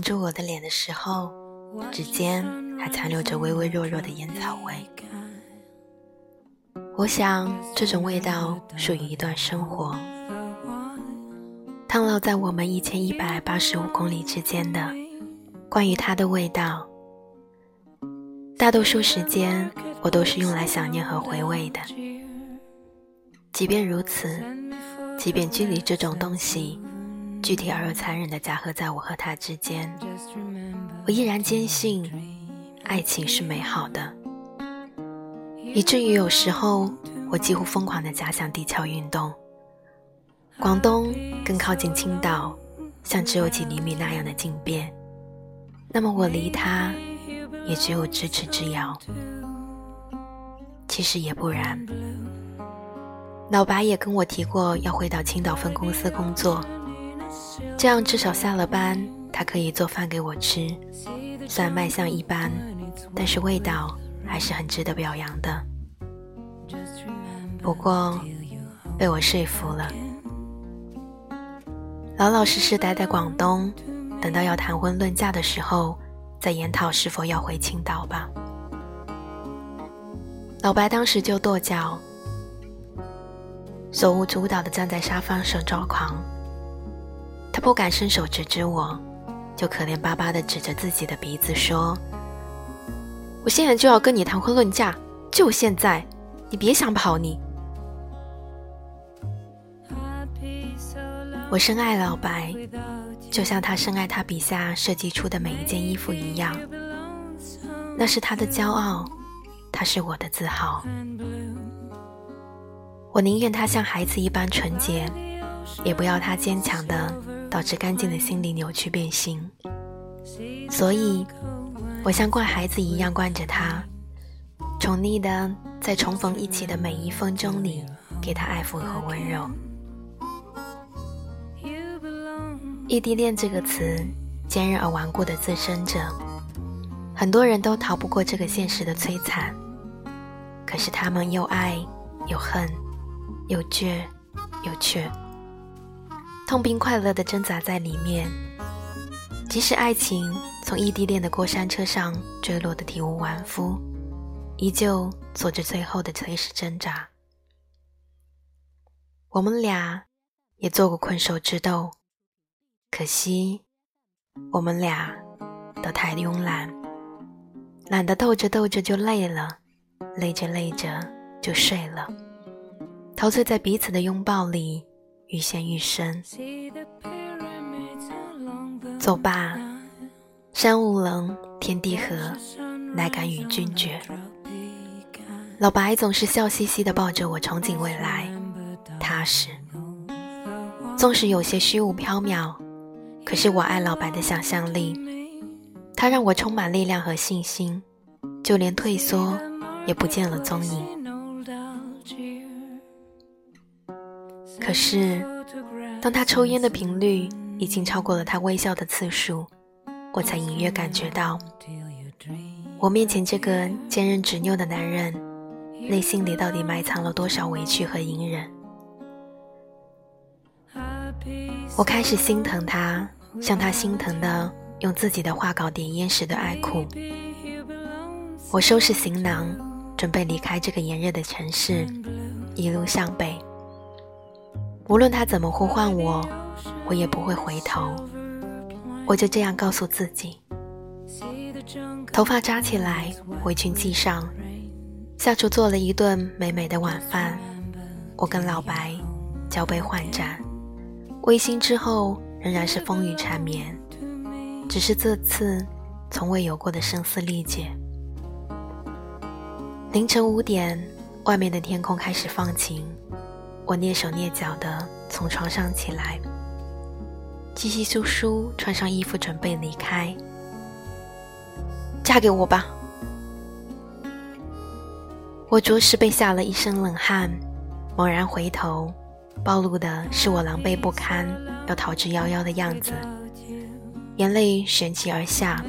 住我的脸的时候，指尖还残留着微微弱弱的烟草味。我想，这种味道属于一段生活，烫烙在我们一千一百八十五公里之间的。关于它的味道，大多数时间我都是用来想念和回味的。即便如此，即便距离这种东西具体而又残忍的夹合在我和他之间，我依然坚信爱情是美好的，以至于有时候我几乎疯狂的假想地壳运动，广东更靠近青岛，像只有几厘米那样的静变，那么我离他也只有咫尺之遥。其实也不然。老白也跟我提过要回到青岛分公司工作，这样至少下了班他可以做饭给我吃。虽然卖相一般，但是味道还是很值得表扬的。不过被我说服了，老老实实待在广东，等到要谈婚论嫁的时候再研讨是否要回青岛吧。老白当时就跺脚。手舞足蹈地站在沙发上抓狂，他不敢伸手指指我，就可怜巴巴地指着自己的鼻子说：“我现在就要跟你谈婚论嫁，就现在，你别想跑！”你，我深爱老白，就像他深爱他笔下设计出的每一件衣服一样，那是他的骄傲，他是我的自豪。我宁愿他像孩子一般纯洁，也不要他坚强的导致干净的心理扭曲变形。所以，我像惯孩子一样惯着他，宠溺的在重逢一起的每一分钟里给他爱抚和温柔。异地恋这个词，坚韧而顽固的滋生着，很多人都逃不过这个现实的摧残。可是他们又爱又恨。又倔，有却，痛并快乐的挣扎在里面。即使爱情从异地恋的过山车上坠落的体无完肤，依旧做着最后的垂死挣扎。我们俩也做过困兽之斗，可惜我们俩都太慵懒，懒得斗着斗着就累了，累着累着就睡了。陶醉在彼此的拥抱里，愈陷愈深。走吧，山无棱，天地合，乃敢与君绝。老白总是笑嘻嘻地抱着我，憧憬未来，踏实。纵使有些虚无缥缈，可是我爱老白的想象力，他让我充满力量和信心，就连退缩也不见了踪影。可是，当他抽烟的频率已经超过了他微笑的次数，我才隐约感觉到，我面前这个坚韧执拗的男人，内心里到底埋藏了多少委屈和隐忍。我开始心疼他，像他心疼的用自己的画稿点烟时的爱哭。我收拾行囊，准备离开这个炎热的城市，一路向北。无论他怎么呼唤我，我也不会回头。我就这样告诉自己。头发扎起来，围裙系上，下厨做了一顿美美的晚饭。我跟老白交杯换盏，微醺之后仍然是风雨缠绵，只是这次从未有过的声嘶力竭。凌晨五点，外面的天空开始放晴。我蹑手蹑脚地从床上起来，稀稀疏疏穿上衣服，准备离开。嫁给我吧！我着实被吓了一身冷汗，猛然回头，暴露的是我狼狈不堪、要逃之夭夭的样子，眼泪旋即而下。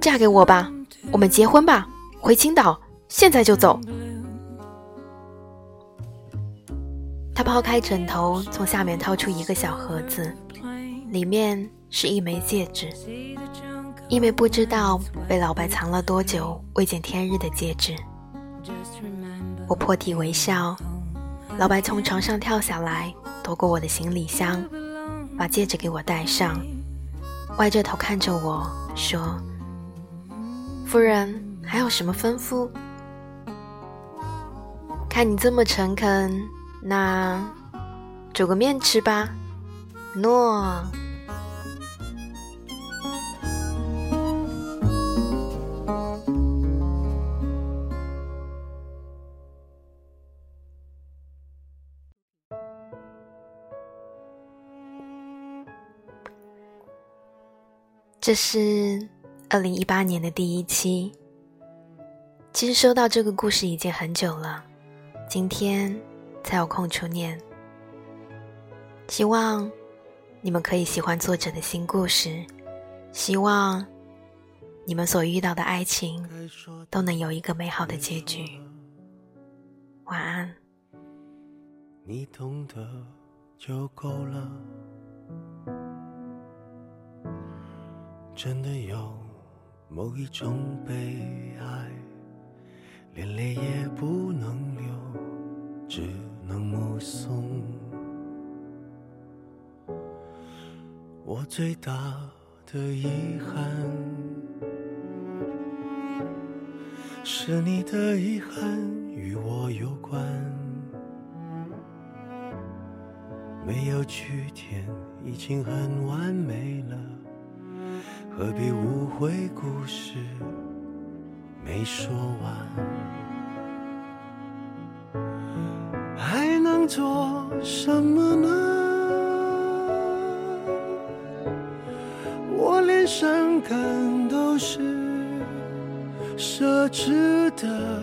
嫁给我吧，我们结婚吧，回青岛，现在就走。抛开枕头，从下面掏出一个小盒子，里面是一枚戒指，一枚不知道被老白藏了多久、未见天日的戒指。我破涕为笑，老白从床上跳下来，夺过我的行李箱，把戒指给我戴上，歪着头看着我说：“夫人还有什么吩咐？看你这么诚恳，那煮个面吃吧。”诺。这是二零一八年的第一期。其实收到这个故事已经很久了，今天才有空出念。希望你们可以喜欢作者的新故事，希望你们所遇到的爱情都能有一个美好的结局。晚安。你懂得就够了。真的有某一种悲哀，连泪也不能流，只能目送。我最大的遗憾，是你的遗憾与我有关，没有句点，已经很完美了。何必误会故事没说完？做什么呢？我连伤感都是奢侈的。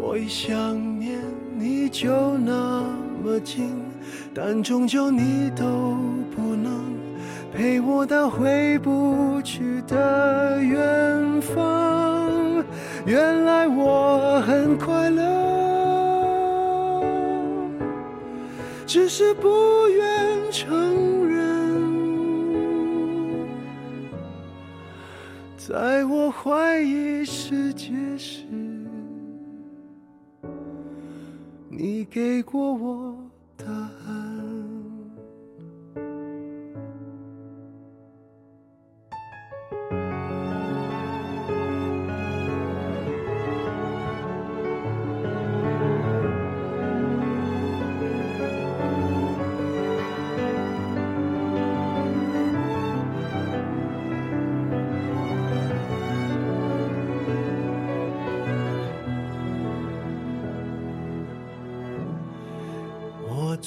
我一想念你就那么近，但终究你都不能。陪我到回不去的远方，原来我很快乐，只是不愿承认。在我怀疑世界时，你给过我答案。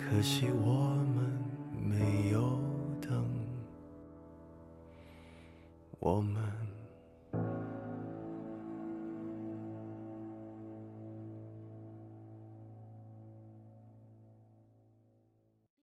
可惜我们没有等，我们。